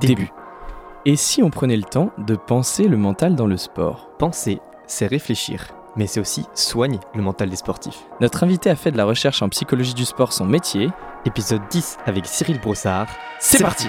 Début. Et si on prenait le temps de penser le mental dans le sport? Penser, c'est réfléchir, mais c'est aussi soigner le mental des sportifs. Notre invité a fait de la recherche en psychologie du sport son métier. Épisode 10 avec Cyril Brossard. C'est parti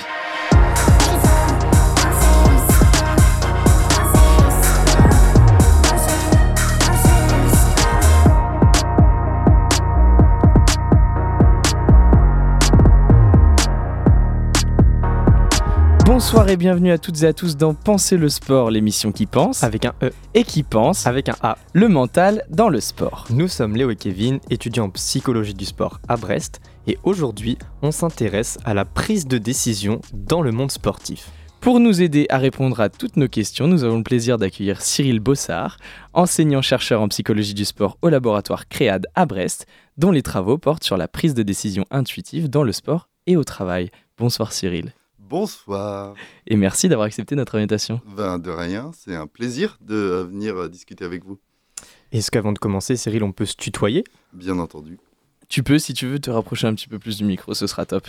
Bonsoir et bienvenue à toutes et à tous dans Penser le sport, l'émission qui pense Avec un E, et qui pense avec un A. le mental dans le sport. Nous sommes Léo et Kevin, étudiants en psychologie du sport à Brest, et aujourd'hui, on s'intéresse à la prise de décision dans le monde sportif. Pour nous aider à répondre à toutes nos questions, nous avons le plaisir d'accueillir Cyril Bossard, enseignant-chercheur en psychologie du sport au laboratoire CREAD à Brest, dont les travaux portent sur la prise de décision intuitive dans le sport et au travail. Bonsoir Cyril. Bonsoir. Et merci d'avoir accepté notre invitation. Ben, de rien, c'est un plaisir de euh, venir euh, discuter avec vous. Est-ce qu'avant de commencer, Cyril, on peut se tutoyer? Bien entendu. Tu peux, si tu veux, te rapprocher un petit peu plus du micro, ce sera top.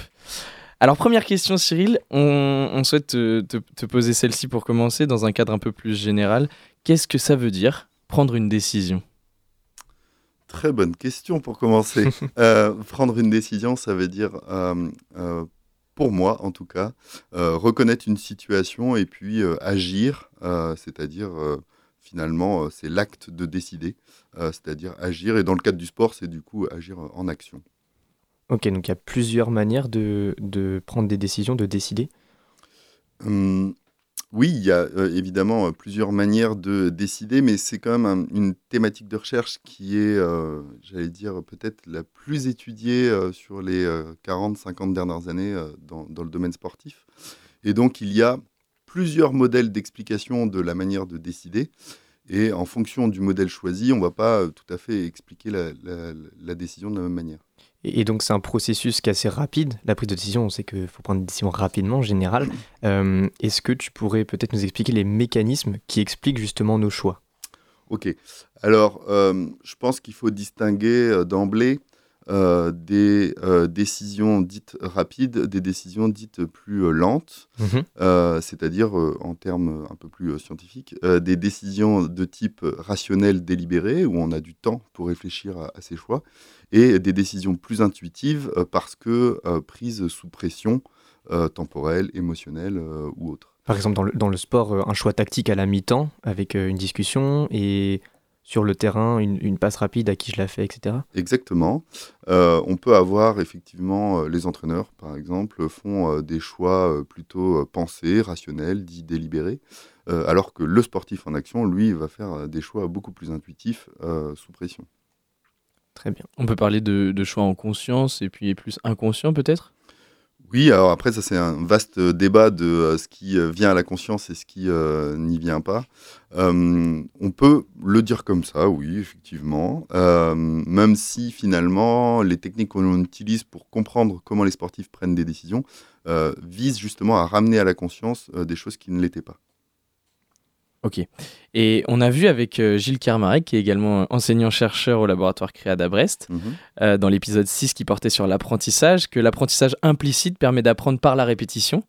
Alors, première question, Cyril, on, on souhaite te, te- te poser celle-ci pour commencer dans un cadre un peu plus général. Qu'est-ce que ça veut dire prendre une décision? Très bonne question pour commencer. Euh, prendre une décision, ça veut dire, euh, euh, pour moi en tout cas, euh, reconnaître une situation et puis euh, agir, euh, c'est-à-dire finalement c'est l'acte de décider, c'est-à-dire agir. Et dans le cadre du sport, c'est du coup agir en action. Ok, donc il y a plusieurs manières de, de prendre des décisions, de décider? Hum, oui, il y a euh, évidemment euh, plusieurs manières de décider, mais c'est quand même un- une thématique de recherche qui est, euh, j'allais dire, peut-être la plus étudiée sur les 40-50 dernières années dans, dans le domaine sportif. Et donc, il y a plusieurs modèles d'explication de la manière de décider. Et en fonction du modèle choisi, on ne va pas tout à fait expliquer la décision de la même manière. Et, et donc c'est un processus qui est assez rapide. La prise de décision, on sait qu'il faut prendre des décisions rapidement en général. Euh, Est-ce que tu pourrais peut-être nous expliquer les mécanismes qui expliquent justement nos choix? Ok. Alors, euh, je pense qu'il faut distinguer euh, d'emblée euh, des euh, décisions dites rapides, des décisions dites plus euh, lentes, euh, c'est-à-dire en termes un peu plus scientifiques, des décisions de type rationnel délibéré, où on a du temps pour réfléchir à, à ses choix, et des décisions plus intuitives parce que prises sous pression temporelle, émotionnelle ou autre. Par exemple, dans le, dans le sport, un choix tactique à la mi-temps avec une discussion et sur le terrain, une, une passe rapide à qui je la fais, etc. Exactement. Euh, on peut avoir effectivement euh, les entraîneurs, par exemple, font euh, des choix plutôt pensés, rationnels, dits délibérés, euh, alors que le sportif en action, lui, va faire des choix beaucoup plus intuitifs euh, sous pression. Très bien. On peut parler de, de choix en conscience et puis plus inconscient peut-être? Oui, alors après, ça c'est un vaste débat de euh, ce qui euh, vient à la conscience et ce qui euh, n'y vient pas. Euh, on peut le dire comme ça, oui, effectivement, Euh, même si finalement les techniques qu'on utilise pour comprendre comment les sportifs prennent des décisions euh, visent justement à ramener à la conscience euh, des choses qui ne l'étaient pas. Ok. Et on a vu avec euh, Gilles Kermarek, qui est également enseignant-chercheur au laboratoire CREAD à Brest, Mhm. euh, dans l'épisode 6 qui portait sur l'apprentissage, que l'apprentissage implicite permet d'apprendre par la répétition.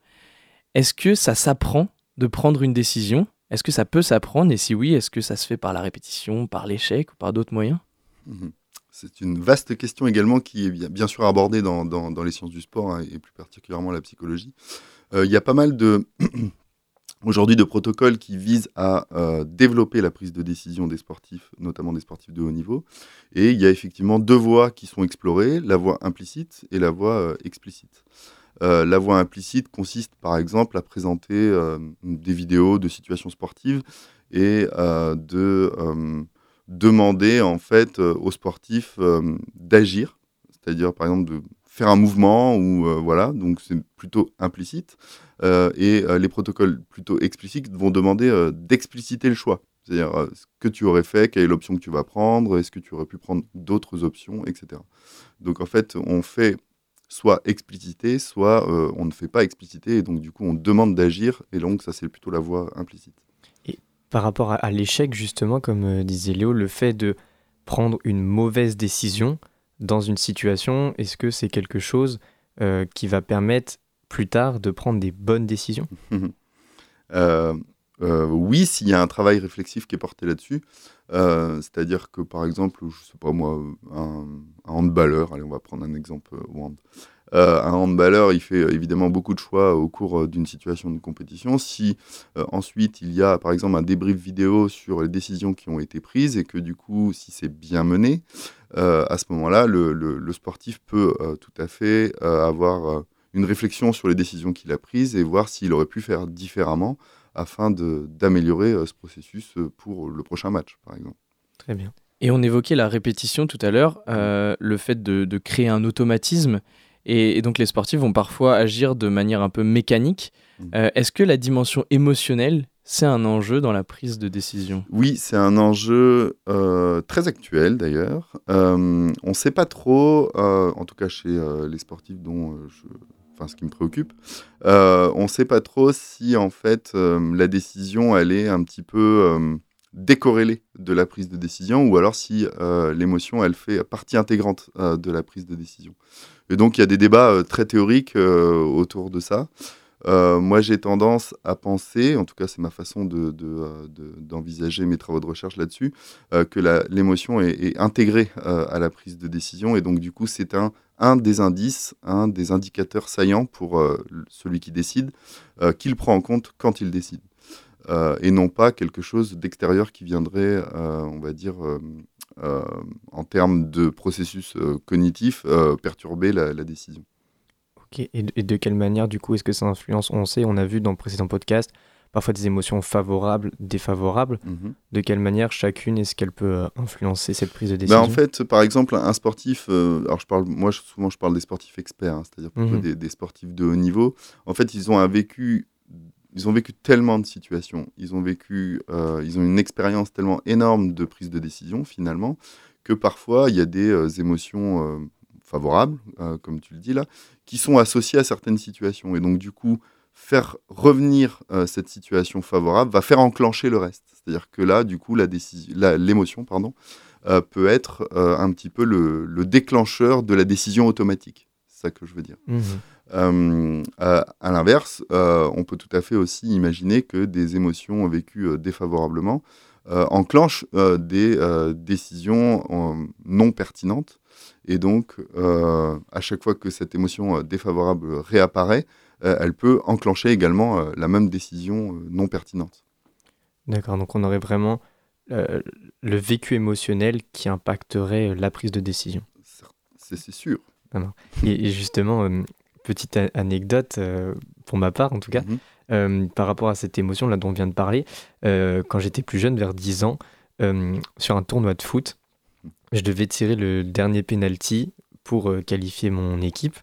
Est-ce que ça s'apprend de prendre une décision? Est-ce que ça peut s'apprendre? Et si oui, est-ce que ça se fait par la répétition, par l'échec ou par d'autres moyens? Mhm. C'est une vaste question également qui est bien, bien sûr abordée dans, dans- dans les sciences du sport hein, et plus particulièrement la psychologie. Euh, Il y a pas mal de aujourd'hui de protocoles qui visent à euh, développer la prise de décision des sportifs, notamment des sportifs de haut niveau. Et il y a effectivement deux voies qui sont explorées, la voie implicite et la voie euh, explicite. Euh, la voie implicite consiste par exemple à présenter des vidéos de situations sportives et de demander en fait aux sportifs d'agir, c'est-à-dire par exemple de faire un mouvement ou euh, voilà, donc c'est plutôt implicite. Euh, et euh, les protocoles plutôt explicites vont demander d'expliciter le choix, c'est-à-dire ce que tu aurais fait, quelle est l'option que tu vas prendre, est-ce que tu aurais pu prendre d'autres options, etc. Donc en fait, on fait soit expliciter, soit on ne fait pas expliciter, et donc du coup on demande d'agir, et donc ça c'est plutôt la voie implicite. Par rapport à, l'échec, justement, comme disait Léo, le fait de prendre une mauvaise décision dans une situation, est-ce que c'est quelque chose euh, qui va permettre plus tard de prendre des bonnes décisions? Oui, s'il y a un travail réflexif qui est porté là-dessus. C'est-à-dire que, par exemple, je sais pas moi, un, un handballeur, allez, on va prendre un exemple au hand. Euh, un handballeur, il fait évidemment beaucoup de choix au cours euh, d'une situation de compétition. Si euh, ensuite il y a par exemple un débrief vidéo sur les décisions qui ont été prises et que du coup, si c'est bien mené, à ce moment-là, le, sportif peut tout à fait avoir une réflexion sur les décisions qu'il a prises et voir s'il aurait pu faire différemment afin d'améliorer ce processus pour le prochain match, par exemple. Très bien. Et on évoquait la répétition tout à l'heure, le fait de, de, créer un automatisme. Et, donc les sportifs vont parfois agir de manière un peu mécanique. Mmh. Euh, est-ce que la dimension émotionnelle, c'est un enjeu dans la prise de décision Oui, c'est un enjeu euh, très actuel d'ailleurs. Euh, on ne sait pas trop, en tout cas chez les sportifs dont enfin ce qui me préoccupe, on ne sait pas trop si en fait la décision elle est un petit peu décorrélée de la prise de décision ou alors si l'émotion elle fait partie intégrante de la prise de décision. Et donc, il y a des débats euh, très théoriques euh, autour de ça. Euh, moi, j'ai tendance à penser, en tout cas, c'est ma façon d'envisager de, mes travaux de recherche là-dessus, que l'émotion est, intégrée à la prise de décision. Et donc, du coup, c'est un, des indices, un des indicateurs saillants pour celui qui décide, qu'il prend en compte quand il décide. et non pas quelque chose d'extérieur qui viendrait, on va dire, euh, en termes de processus euh, cognitif, euh, perturber la, décision. Et de, quelle manière, du coup, est-ce que ça influence? On sait, on a vu dans le précédent podcast, parfois des émotions favorables, défavorables. Mhm. De quelle manière chacune est-ce qu'elle peut influencer cette prise de ben, décision? En fait, par exemple, un sportif, alors je parle, moi souvent je parle des sportifs experts, hein, c'est-à-dire mhm. des, des, sportifs de haut niveau. En fait, ils ont un vécu ils ont vécu tellement de situations, ils ont vécu, euh, ils ont une expérience tellement énorme de prise de décision finalement, que parfois il y a des euh, émotions euh, favorables, comme tu le dis là, qui sont associées à certaines situations. Et donc du coup, faire revenir cette situation favorable va faire enclencher le reste. C'est-à-dire que là, du coup, l'émotion, pardon, peut être un petit peu le, déclencheur de la décision automatique. C'est ça que je veux dire. Mmh euh, à, l'inverse, euh, on peut tout à fait aussi imaginer que des émotions vécues euh, défavorablement enclenchent des décisions non pertinentes. Et donc, à chaque fois que cette émotion défavorable réapparaît, elle peut enclencher également la même décision non pertinente. D'accord, donc on aurait vraiment le vécu émotionnel qui impacterait la prise de décision. C'est sûr. et, justement, petite anecdote, euh, pour ma part en tout cas, mhm. euh, par rapport à cette émotion là dont on vient de parler. Euh, quand j'étais plus jeune, vers 10 ans, sur un tournoi de foot, je devais tirer le dernier penalty pour qualifier mon équipe.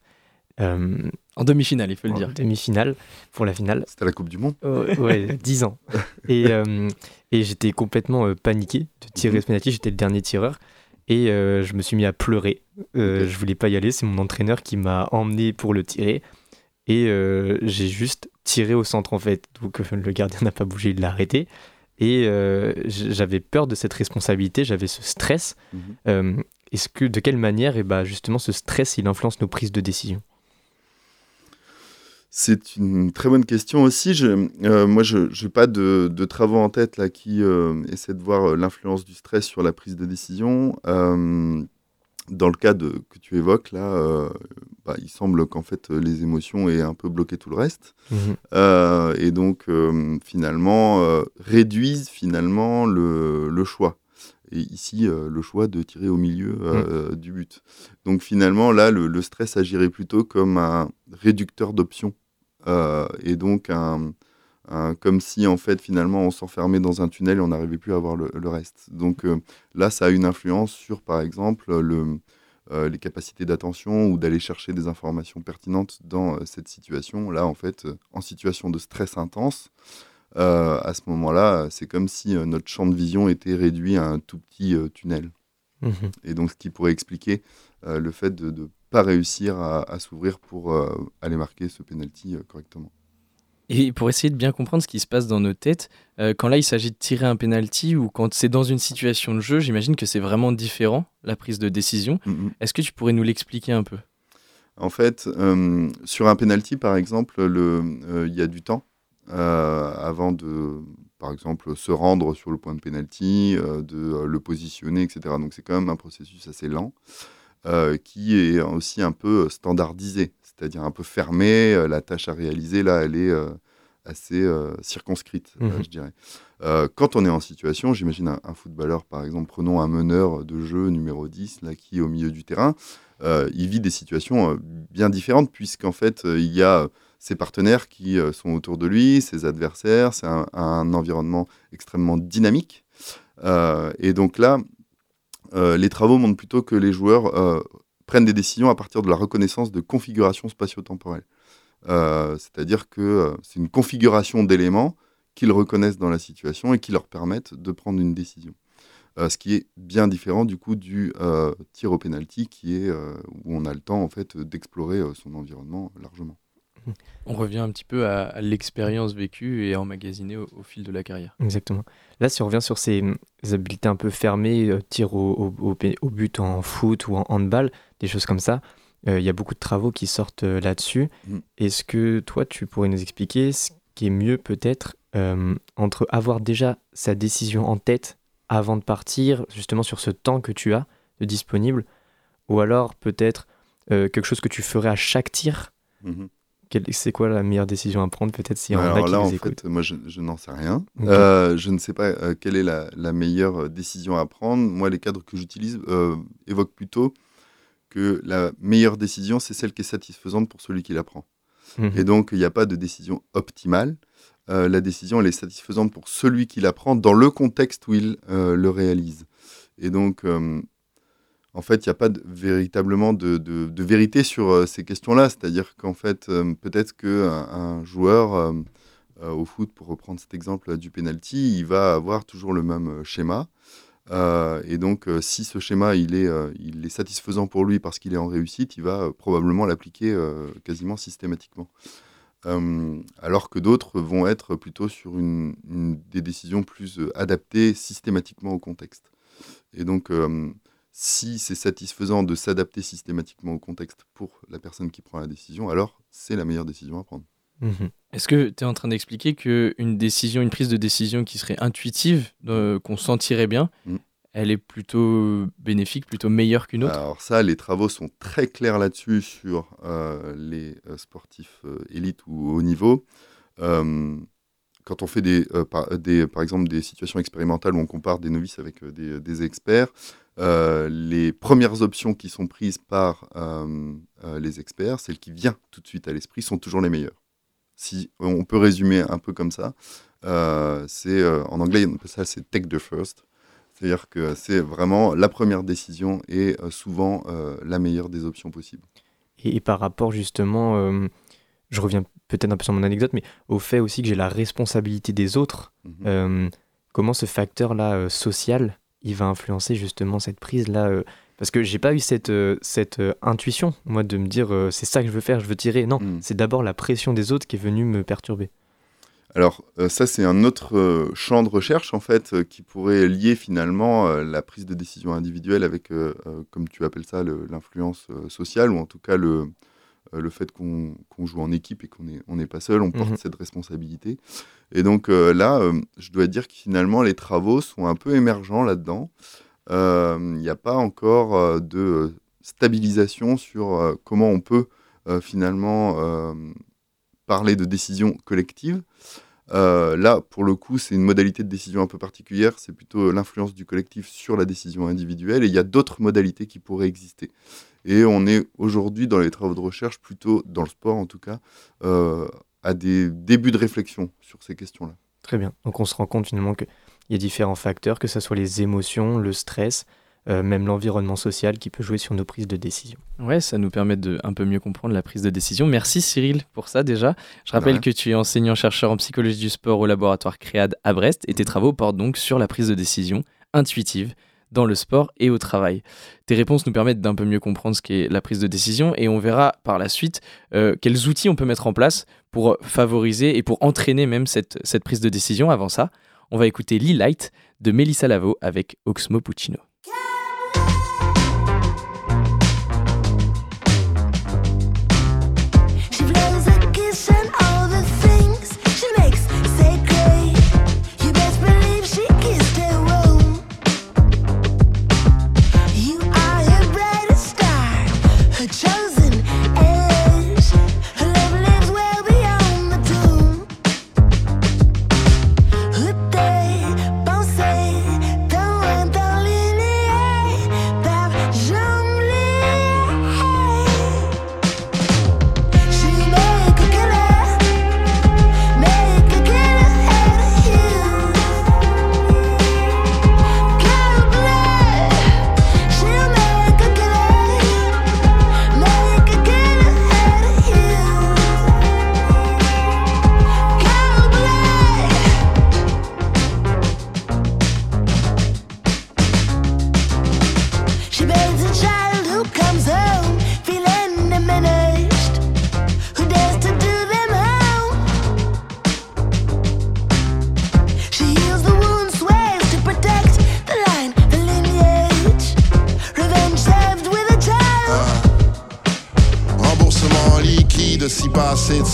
en demi-finale, il faut le dire. Demi-finale pour la finale. C'était la Coupe du Monde Ouais, 10 ans. Et, et j'étais complètement paniqué de tirer mhm. ce penalty. J'étais le dernier tireur. Et euh, je me suis mis à pleurer. Euh, Je voulais pas y aller. C'est mon entraîneur qui m'a emmené pour le tirer. Et euh, j'ai juste tiré au centre en fait. Donc le gardien n'a pas bougé, il l'a arrêté. Et euh, j'avais peur de cette responsabilité, j'avais ce stress. Mhm. Est-ce que de quelle manière, et eh bah, ben, justement, ce stress, il influence nos prises de décision? C'est une très bonne question aussi. Je, euh, moi, je n'ai pas de, travaux en tête là, qui euh, essaient de voir euh, l'influence du stress sur la prise de décision. Dans le cas de, que tu évoques, là, bah, il semble qu'en fait, les émotions aient un peu bloqué tout le reste. Mmh et donc, finalement, réduisent finalement le, le choix et ici le choix de tirer au milieu mmh. du but. Donc finalement, là, le, le, stress agirait plutôt comme un réducteur d'options euh, et donc, comme si en fait finalement on s'enfermait dans un tunnel et on n'arrivait plus à voir le, reste. Donc euh, là, ça a une influence sur, par exemple, le, euh, les capacités d'attention ou d'aller chercher des informations pertinentes dans cette situation. Là, en fait, en situation de stress intense, à ce moment-là, c'est comme si notre champ de vision était réduit à un tout petit tunnel. Mmh et donc, ce qui pourrait expliquer le fait de ne pas réussir à, s'ouvrir pour euh, aller marquer ce penalty euh, correctement. Et pour essayer de bien comprendre ce qui se passe dans nos têtes, euh, quand là il s'agit de tirer un penalty ou quand c'est dans une situation de jeu, j'imagine que c'est vraiment différent la prise de décision. Mm, mm. Est-ce que tu pourrais nous l'expliquer un peu? En fait, euh, sur un penalty, par exemple, euh, il y a du temps avant de, par exemple, se rendre sur le point de penalty, de le positionner, etc. Donc c'est quand même un processus assez lent. qui est aussi un peu standardisé, c'est-à-dire un peu fermé. La tâche à réaliser, là, elle est assez circonscrite, mmh je dirais. quand on est en situation, j'imagine un, un, footballeur, par exemple, prenons un meneur de jeu numéro 10, là, qui est au milieu du terrain, euh, il vit des situations euh, bien différentes puisqu'en fait, euh, il y a ses partenaires qui sont autour de lui, ses adversaires, c'est un, environnement extrêmement dynamique. et donc là, les travaux montrent plutôt que les joueurs prennent des décisions à partir de la reconnaissance de configurations spatio-temporelles. C'est-à-dire que c'est une configuration d'éléments qu'ils reconnaissent dans la situation et qui leur permettent de prendre une décision. Euh, ce qui est bien différent du coup du euh, tir au penalty qui est euh, où on a le temps en fait d'explorer son environnement largement. On revient un petit peu à, l'expérience vécue et emmagasinée au, fil de la carrière. Exactement. Là, si on revient sur ces, habiletés un peu fermées, tir au, au, but en foot ou en handball, des choses comme ça, il y a beaucoup de travaux qui sortent là-dessus. Mm. Est-ce que toi, tu pourrais nous expliquer ce qui est mieux peut-être entre avoir déjà sa décision en tête avant de partir, justement sur ce temps que tu as de disponible, ou alors peut-être euh, quelque chose que tu ferais à chaque tir? Mhm. C'est quoi la meilleure décision à prendre Peut-être si Alors là, en fait, moi, je, n'en sais rien. Euh, je ne sais pas euh, quelle est la, meilleure décision à prendre. Moi, les cadres que j'utilise évoquent plutôt que la meilleure décision, c'est celle qui est satisfaisante pour celui qui la prend. Mhm. Et donc, il n'y a pas de décision optimale. Euh, la décision elle est satisfaisante pour celui qui la prend dans le contexte où il euh, le réalise. Et donc, euh, en fait, il n'y a pas véritablement de, vérité sur ces questions-là. C'est-à-dire qu'en fait, peut-être qu'un un joueur au foot, pour reprendre cet exemple du penalty, il va avoir toujours le même schéma. Et donc, si ce schéma est, il est satisfaisant pour lui parce qu'il est en réussite, il va probablement l'appliquer quasiment systématiquement. Euh, alors que d'autres vont être plutôt sur une, des décisions plus euh, adaptées systématiquement au contexte. Et donc, euh, si c'est satisfaisant de s'adapter systématiquement au contexte pour la personne qui prend la décision, alors c'est la meilleure décision à prendre. Mhm. Est-ce que tu es en train d'expliquer qu'une décision, une prise de décision qui serait intuitive, qu'on sentirait bien, mm elle est plutôt bénéfique, plutôt meilleure qu'une autre? Alors ça, les travaux sont très clairs là-dessus sur euh, les euh, sportifs euh, élites ou haut niveau. quand on fait des, par, des, par, exemple des situations expérimentales où on compare des novices avec des, experts, les premières options qui sont prises par les experts, celles qui viennent tout de suite à l'esprit, sont toujours les meilleures. Si on peut résumer un peu comme ça, c'est en anglais on appelle ça c'est take the first. C'est-à-dire que c'est vraiment la première décision et euh, souvent euh, la meilleure des options possibles. Et, par rapport justement, euh, je reviens peut-être un peu sur mon anecdote, mais au fait aussi que j'ai la responsabilité des autres, mhm. comment ce facteur-là social, il va influencer justement cette prise-là parce que j'ai pas eu cette, cette intuition, moi, de me dire c'est ça que je veux faire, je veux tirer. Non, mhm. c'est d'abord la pression des autres qui est venue me perturber. Alors euh, ça, c'est un autre euh, champ de recherche, en fait, euh, qui pourrait lier finalement la prise de décision individuelle avec, comme tu appelles ça, l'influence sociale, ou en tout cas le, le fait qu'on joue en équipe et qu'on n'est on pas seul, on porte mhm. cette responsabilité. Et donc là, je dois dire que finalement, les travaux sont un peu émergents là-dedans. Il n'y a pas encore de stabilisation sur comment on peut finalement parler de décision collective. Euh, là, pour le coup, c'est une modalité de décision un peu particulière. C'est plutôt l'influence du collectif sur la décision individuelle. Et il y a d'autres modalités qui pourraient exister. Et on est aujourd'hui dans les travaux de recherche, plutôt dans le sport en tout cas, euh, à des débuts de réflexion sur ces questions-là. Très bien. Donc on se rend compte finalement qu'il y a différents facteurs, que ce soit les émotions, le stress, euh, même l'environnement social qui peut jouer sur nos prises de décision. Ouais, ça nous permet de un peu mieux comprendre la prise de décision. Merci Cyril pour ça déjà. Je rappelle que tu es enseignant-chercheur en psychologie du sport au laboratoire CREAD à Brest et tes travaux portent donc sur la prise de décision intuitive dans le sport et au travail. Tes réponses nous permettent d'un peu mieux comprendre ce qu'est la prise de décision et on verra par la suite euh, quels outils on peut mettre en place pour favoriser et pour entraîner même cette, cette prise de décision. Avant ça, on va écouter Lee Light de Melissa Lavo avec Oxmo Puccino.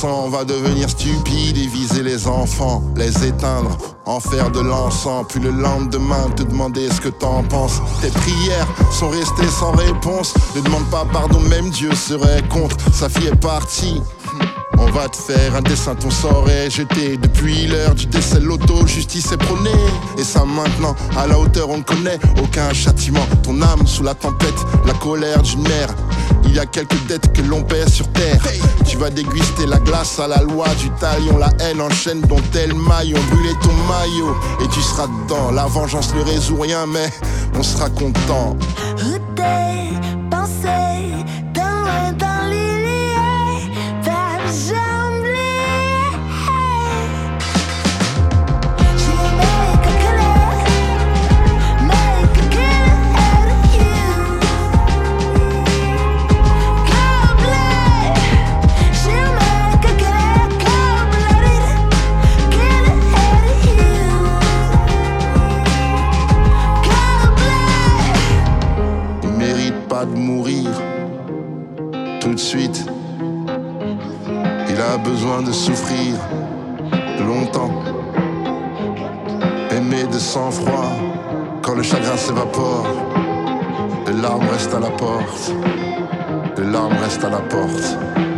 On va devenir stupide et viser les enfants, les éteindre, en faire de l'encens, puis le lendemain te demander ce que t'en penses. Tes prières sont restées sans réponse, ne demande pas pardon, même Dieu serait contre, sa fille est partie. On va te faire un dessin, ton sort est jeté. Depuis l'heure du décès, l'auto, justice est prônée. Et ça maintenant, à la hauteur, on connaît aucun châtiment. Ton âme sous la tempête, la colère d'une mère. Il y a quelques dettes que l'on paie sur terre. Tu vas déguster la glace à la loi du talion. La haine enchaîne dont tel maillon. Brûler ton maillot et tu seras dedans. La vengeance ne résout rien, mais on sera content. De souffrir longtemps. Aimer de sang-froid quand le chagrin s'évapore. Les larmes restent à la porte. Les larmes restent à la porte.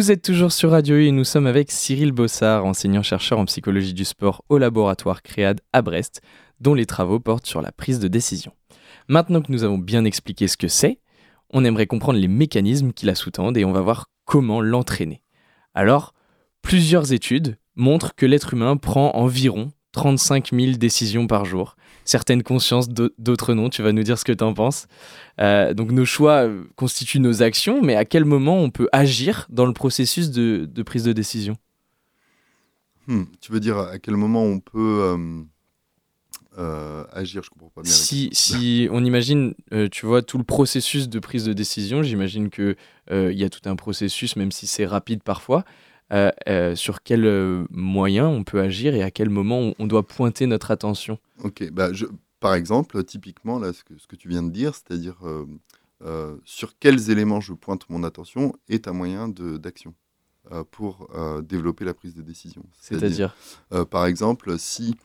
Vous êtes toujours sur Radio U et nous sommes avec Cyril Bossard, enseignant-chercheur en psychologie du sport au laboratoire CREAD à Brest, dont les travaux portent sur la prise de décision. Maintenant que nous avons bien expliqué ce que c'est, on aimerait comprendre les mécanismes qui la sous-tendent et on va voir comment l'entraîner. Alors, plusieurs études montrent que l'être humain prend environ 35 000 décisions par jour certaines consciences, d'autres non. Tu vas nous dire ce que tu en penses. Euh, donc nos choix euh, constituent nos actions, mais à quel moment on peut agir dans le processus de, prise de décision? Hmm, Tu veux dire à quel moment on peut euh, agir? Je comprends pas bien. Si, si on imagine, tu vois, tout le processus de prise de décision, j'imagine qu'il il y a tout un processus, même si c'est rapide parfois. sur quels moyens on peut agir et à quel moment on doit pointer notre attention? Ok, bah je, par exemple, typiquement, là, ce que, ce que tu viens de dire, c'est-à-dire euh, euh, sur quels éléments je pointe mon attention est un moyen d'action euh, pour développer la prise de décision. C'est-à-dire Par exemple, si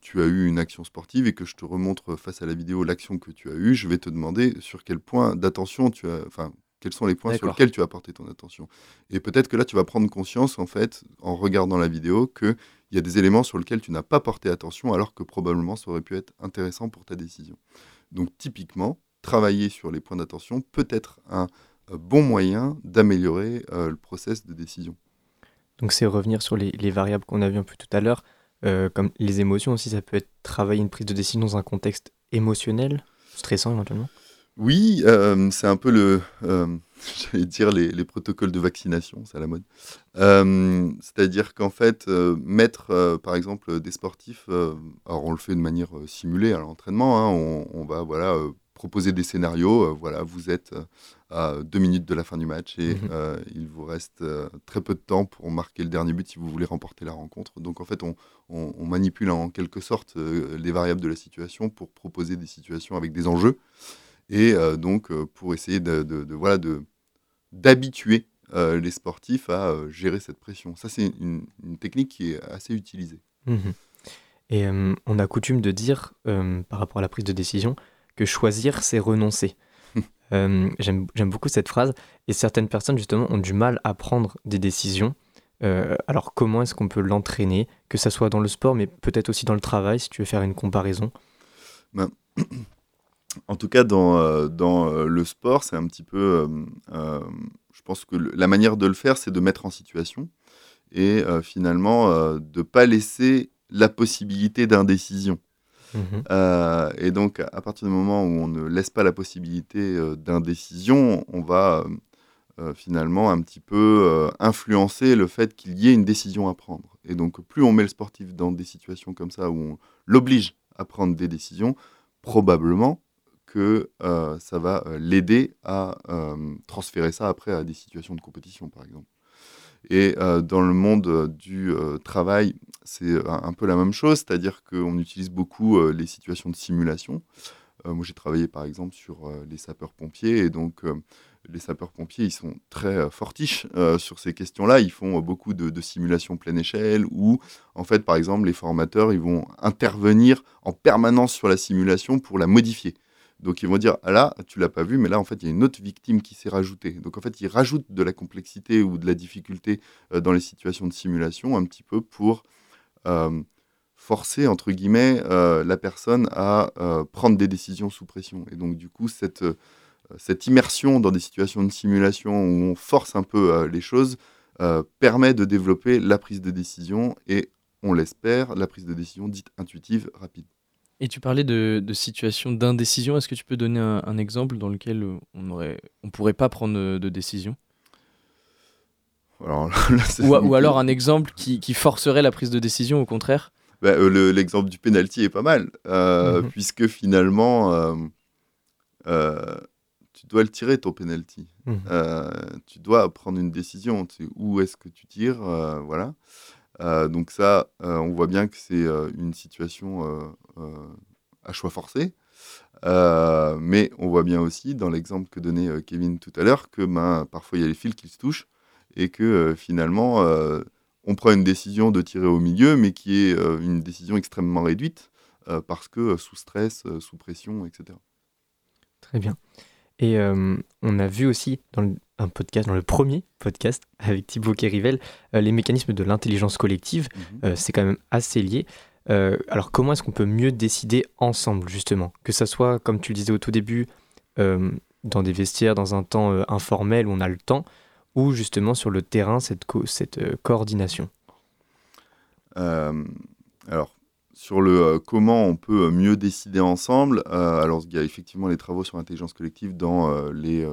tu as eu une action sportive et que je te remontre face à la vidéo l'action que tu as eue, je vais te demander sur quel point d'attention tu as, enfin, quels sont les points sur lesquels tu as porté ton attention. Et peut-être que là, tu vas prendre conscience, en fait, en regardant la vidéo, qu'il y a des éléments sur lesquels tu n'as pas porté attention, alors que probablement ça aurait pu être intéressant pour ta décision. Donc, typiquement, travailler sur les points d'attention peut être un euh, bon moyen d'améliorer euh, le process de décision. Donc, c'est revenir sur les, variables qu'on a vues un peu tout à l'heure, euh, comme les émotions aussi, ça peut être travailler une prise de décision dans un contexte émotionnel, stressant éventuellement oui, euh, c'est un peu le, euh, j'allais dire les, protocoles de vaccination, c'est à la mode. Euh, c'est-à-dire qu'en fait, mettre, par exemple, des sportifs, alors on le fait de manière simulée à l'entraînement, hein, on, va voilà proposer des scénarios. voilà, vous êtes à deux minutes de la fin du match et mmh il vous reste très peu de temps pour marquer le dernier but si vous voulez remporter la rencontre. Donc en fait, on, on manipule en quelque sorte les variables de la situation pour proposer des situations avec des enjeux et euh, donc euh, pour essayer de, voilà de d'habituer euh, les sportifs à gérer cette pression. Ça, c'est une, technique qui est assez utilisée. Mmh Et on a coutume de dire, par rapport à la prise de décision, que choisir, c'est renoncer. J'aime beaucoup cette phrase. Et certaines personnes, justement, ont du mal à prendre des décisions. alors, comment est-ce qu'on peut l'entraîner, que ça soit dans le sport, mais peut-être aussi dans le travail, si tu veux faire une comparaison? Ben, En tout cas, dans, dans le sport, c'est un petit peu. je pense que la manière de le faire, c'est de mettre en situation et finalement de ne pas laisser la possibilité d'indécision. Mmh euh, et donc, à partir du moment où on ne laisse pas la possibilité euh, d'indécision, on va euh, finalement un petit peu influencer le fait qu'il y ait une décision à prendre. Et donc, plus on met le sportif dans des situations comme ça où on l'oblige à prendre des décisions, probablement que ça va l'aider à transférer ça après à des situations de compétition, par exemple. Et euh, dans le monde euh, du euh, travail, c'est un, peu la même chose, c'est-à-dire qu'on utilise beaucoup les situations de simulation. moi, j'ai travaillé par exemple sur les sapeurs-pompiers, et donc les sapeurs-pompiers, ils sont très fortiches sur ces questions-là. Ils font beaucoup de, de, simulations pleine échelle, où en fait, par exemple, les formateurs, ils vont intervenir en permanence sur la simulation pour la modifier. Donc ils vont dire, ah là, tu l'as pas vu, mais là, en fait, il y a une autre victime qui s'est rajoutée. Donc en fait, ils rajoutent de la complexité ou de la difficulté euh, dans les situations de simulation un petit peu pour euh, forcer, entre guillemets, euh, la personne à prendre des décisions sous pression. Et donc du coup, cette, cette immersion dans des situations de simulation où on force un peu les choses permet de développer la prise de décision et, on l'espère, la prise de décision dite intuitive, rapide. Et tu parlais de, de situation d'indécision. Est-ce que tu peux donner un, exemple dans lequel euh, on aurait, on pourrait pas prendre de décision? Alors, ou, alors un exemple qui, qui, forcerait la prise de décision, au contraire? Bah, euh, L'exemple du penalty est pas mal, euh, mhm. puisque finalement, tu dois le tirer ton penalty. Mhm. tu dois prendre une décision. Tu sais, où est-ce que tu tires Voilà. Euh, donc ça, euh, on voit bien que c'est euh, une situation à choix forcé. mais on voit bien aussi, dans l'exemple que donnait Kevin tout à l'heure, que ben, parfois il y a les fils qui se touchent et que finalement, on prend une décision de tirer au milieu, mais qui est une décision extrêmement réduite parce que sous stress, sous pression, etc. Très bien. Et on a vu aussi dans un podcast, dans le premier podcast avec Thibaut Kérivel, euh, les mécanismes de l'intelligence collective. Mhm. Euh, c'est quand même assez lié. Euh, alors comment est-ce qu'on peut mieux décider ensemble, justement? Que ça soit, comme tu le disais au tout début, dans des vestiaires, dans un temps informel où on a le temps, ou justement sur le terrain, cette, cette coordination? Alors, sur le euh, comment on peut euh, mieux décider ensemble. Euh, alors, il y a effectivement les travaux sur l'intelligence collective dans les,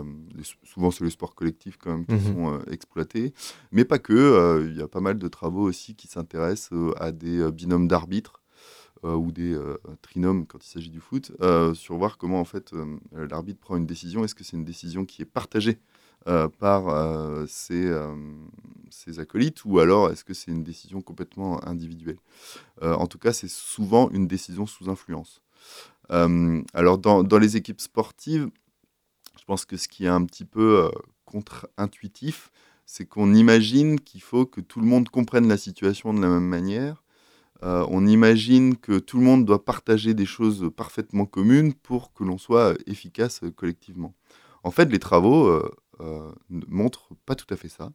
souvent sur le sport collectif quand même qui mhm. sont exploités, mais pas que. Il y a pas mal de travaux aussi qui s'intéressent à des binômes d'arbitres ou des trinômes quand il s'agit du foot, sur voir comment en fait l'arbitre prend une décision. Est-ce que c'est une décision qui est partagée par euh, euh, ses, acolytes ou alors est-ce que c'est une décision complètement individuelle? En tout cas, c'est souvent une décision sous influence. alors, dans, dans, les équipes sportives, je pense que ce qui est un petit peu contre-intuitif, c'est qu'on imagine qu'il faut que tout le monde comprenne la situation de la même manière. on imagine que tout le monde doit partager des choses parfaitement communes pour que l'on soit efficace collectivement. En fait, les travaux euh, montre pas tout à fait ça.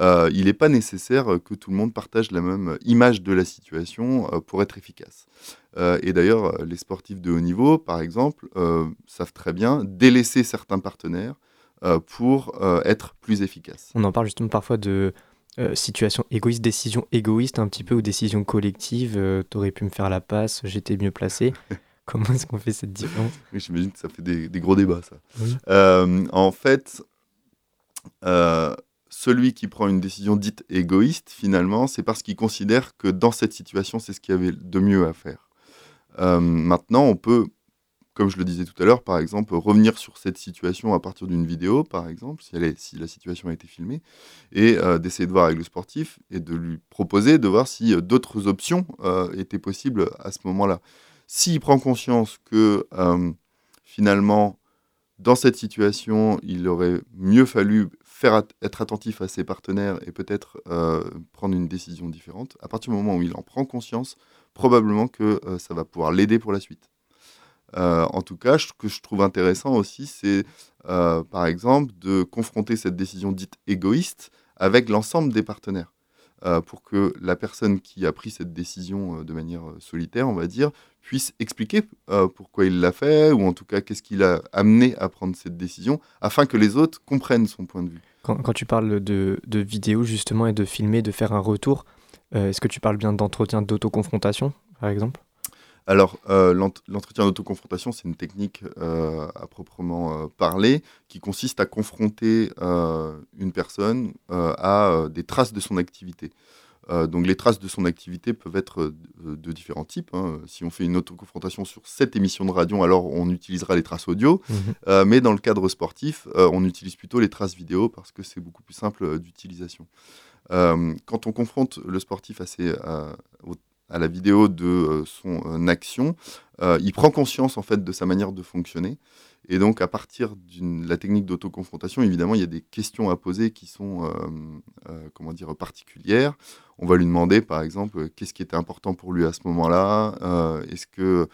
Euh, il n'est pas nécessaire que tout le monde partage la même image de la situation euh, pour être efficace. et d'ailleurs, les sportifs de haut niveau, par exemple, savent très bien délaisser certains partenaires pour être plus efficaces. On en parle justement parfois de situation égoïste, décision égoïste un petit peu, ou décision collective. tu aurais pu me faire la passe, j'étais mieux placé. Comment est-ce qu'on fait cette différence? J'imagine que ça fait des, gros débats, ça. en fait, euh, celui qui prend une décision dite égoïste, finalement, c'est parce qu'il considère que dans cette situation, c'est ce qu'il y avait de mieux à faire. Euh, maintenant, on peut, comme je le disais tout à l'heure, par exemple, revenir sur cette situation à partir d'une vidéo, par exemple, si, la situation a été filmée, et euh, d'essayer de voir avec le sportif et de lui proposer de voir si d'autres options étaient possibles à ce moment-là. S'il prend conscience que finalement, dans cette situation, il aurait mieux fallu faire être attentif à ses partenaires et peut-être euh, prendre une décision différente. À partir du moment où il en prend conscience, probablement que ça va pouvoir l'aider pour la suite. en tout cas, ce que je trouve intéressant aussi, c'est par exemple de confronter cette décision dite égoïste avec l'ensemble des partenaires. Euh, pour que la personne qui a pris cette décision euh, de manière euh, solitaire, on va dire, puisse expliquer pourquoi il l'a fait, ou en tout cas qu'est-ce qui l'a amené à prendre cette décision, afin que les autres comprennent son point de vue. Quand, tu parles de, de, vidéo justement et de filmer, de faire un retour, est-ce que tu parles bien d'entretien d'autoconfrontation, par exemple? Alors, euh, l'entretien d'autoconfrontation, c'est une technique euh, à proprement euh, parler qui consiste à confronter une personne à des traces de son activité. donc, les traces de son activité peuvent être de, différents types. Hein. Si on fait une autoconfrontation sur cette émission de radio, alors on utilisera les traces audio. Mhm. mais dans le cadre sportif, on utilise plutôt les traces vidéo parce que c'est beaucoup plus simple d'utilisation. quand on confronte le sportif à ses, à la vidéo de euh, son euh, action, euh, il prend conscience en fait de sa manière de fonctionner. Et donc, à partir de la technique d'autoconfrontation, évidemment, il y a des questions à poser qui sont, comment dire, particulières. On va lui demander, par exemple, qu'est-ce qui était important pour lui à ce moment-là Est-ce que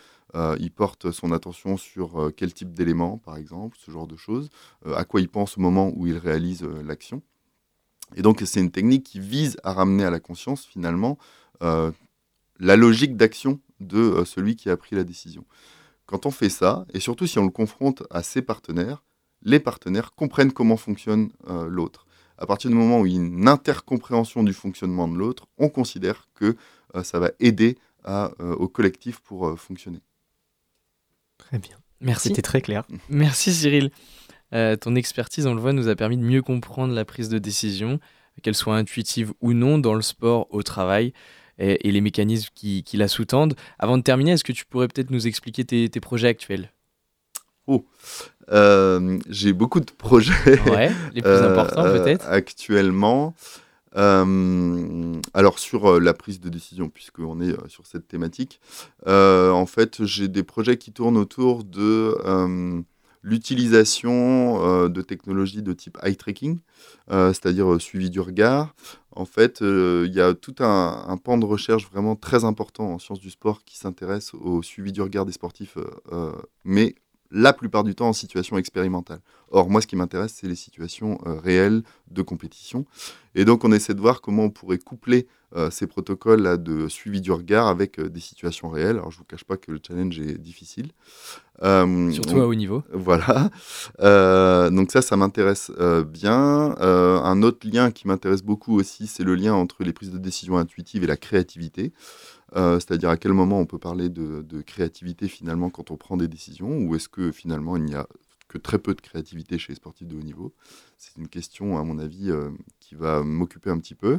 il porte son attention sur quel type d'éléments, par exemple, ce genre de choses À quoi il pense au moment où il réalise l'action Et donc, c'est une technique qui vise à ramener à la conscience, finalement, la logique d'action de euh, celui qui a pris la décision. Quand on fait ça, et surtout si on le confronte à ses partenaires, les partenaires comprennent comment fonctionne euh, l'autre. À partir du moment où il y a une intercompréhension du fonctionnement de l'autre, on considère que euh, ça va aider au collectif pour fonctionner. Très bien. Merci. C'était très clair. Merci Cyril. ton expertise, on le voit, nous a permis de mieux comprendre la prise de décision, qu'elle soit intuitive ou non, dans le sport, au travail et, les mécanismes qui, la sous-tendent. Avant de terminer, est-ce que tu pourrais peut-être nous expliquer tes, projets actuels? Oh, euh, j'ai beaucoup de projets. les plus importants euh, peut-être. Actuellement. Euh, alors sur la prise de décision, puisqu'on est sur cette thématique, en fait j'ai des projets qui tournent autour de l'utilisation de technologies de type eye tracking, c'est-à-dire suivi du regard, en fait, euh, il y a tout un, pan de recherche vraiment très important en sciences du sport qui s'intéresse au suivi du regard des sportifs, euh, euh, mais la plupart du temps en situation expérimentale. Or, moi, ce qui m'intéresse, c'est les situations réelles de compétition. Et donc, on essaie de voir comment on pourrait coupler ces protocoles-là de suivi du regard avec des situations réelles. Alors, je ne vous cache pas que le challenge est difficile. Euh, Surtout à haut niveau. Voilà. Euh, donc ça, ça m'intéresse euh, bien. un autre lien qui m'intéresse beaucoup aussi, c'est le lien entre les prises de décision intuitives et la créativité. C'est-à-dire à quel moment on peut parler de, créativité finalement quand on prend des décisions, ou est-ce que finalement il n'y a que très peu de créativité chez les sportifs de haut niveau? C'est une question, à mon avis, qui va m'occuper un petit peu.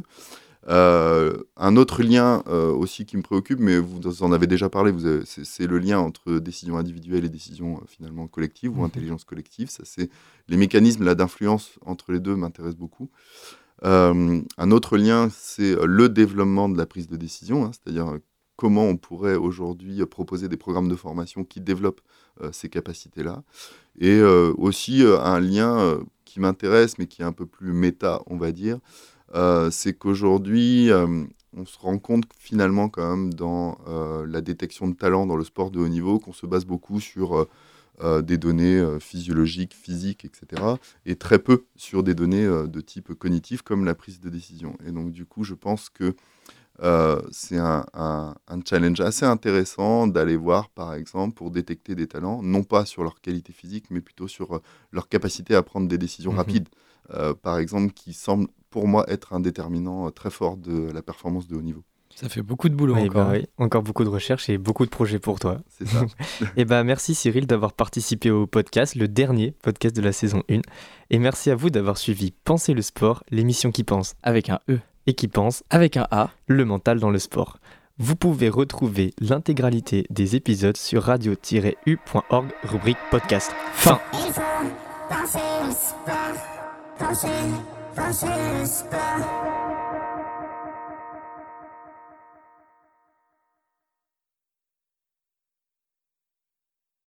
Euh, un autre lien euh, aussi qui me préoccupe, mais vous en avez déjà parlé, c'est le lien entre décision individuelle et décision euh, finalement collective ou mhm. intelligence collective. Ça, c'est les mécanismes d'influence entre les deux m'intéressent beaucoup. un autre lien, c'est le développement de la prise de décision, hein, c'est-à-dire comment on pourrait aujourd'hui proposer des programmes de formation qui développent ces capacités-là. Et aussi un lien qui m'intéresse, mais qui est un peu plus méta, on va dire, c'est qu'aujourd'hui, euh, on se rend compte finalement quand même dans euh, la détection de talent dans le sport de haut niveau qu'on se base beaucoup sur des données physiologiques, physiques, etc. Et très peu sur des données de type cognitif comme la prise de décision. Et donc du coup, je pense que c'est un, un, challenge assez intéressant d'aller voir, par exemple, pour détecter des talents, non pas sur leur qualité physique, mais plutôt sur leur capacité à prendre des décisions mmh rapides. par exemple, qui semble pour moi être un déterminant euh, très fort de la performance de haut niveau. Ça fait beaucoup de boulot encore. Bah encore beaucoup de recherches et beaucoup de projets pour toi. C'est ça. et eh bah merci Cyril d'avoir participé au podcast, le dernier podcast de la saison 1. Et merci à vous d'avoir suivi Penser le sport, l'émission qui pense. Avec un E. Et qui pense. Avec un A. Le mental dans le sport. Vous pouvez retrouver l'intégralité des épisodes sur radio-u.org, rubrique podcast. Fin. Francisca.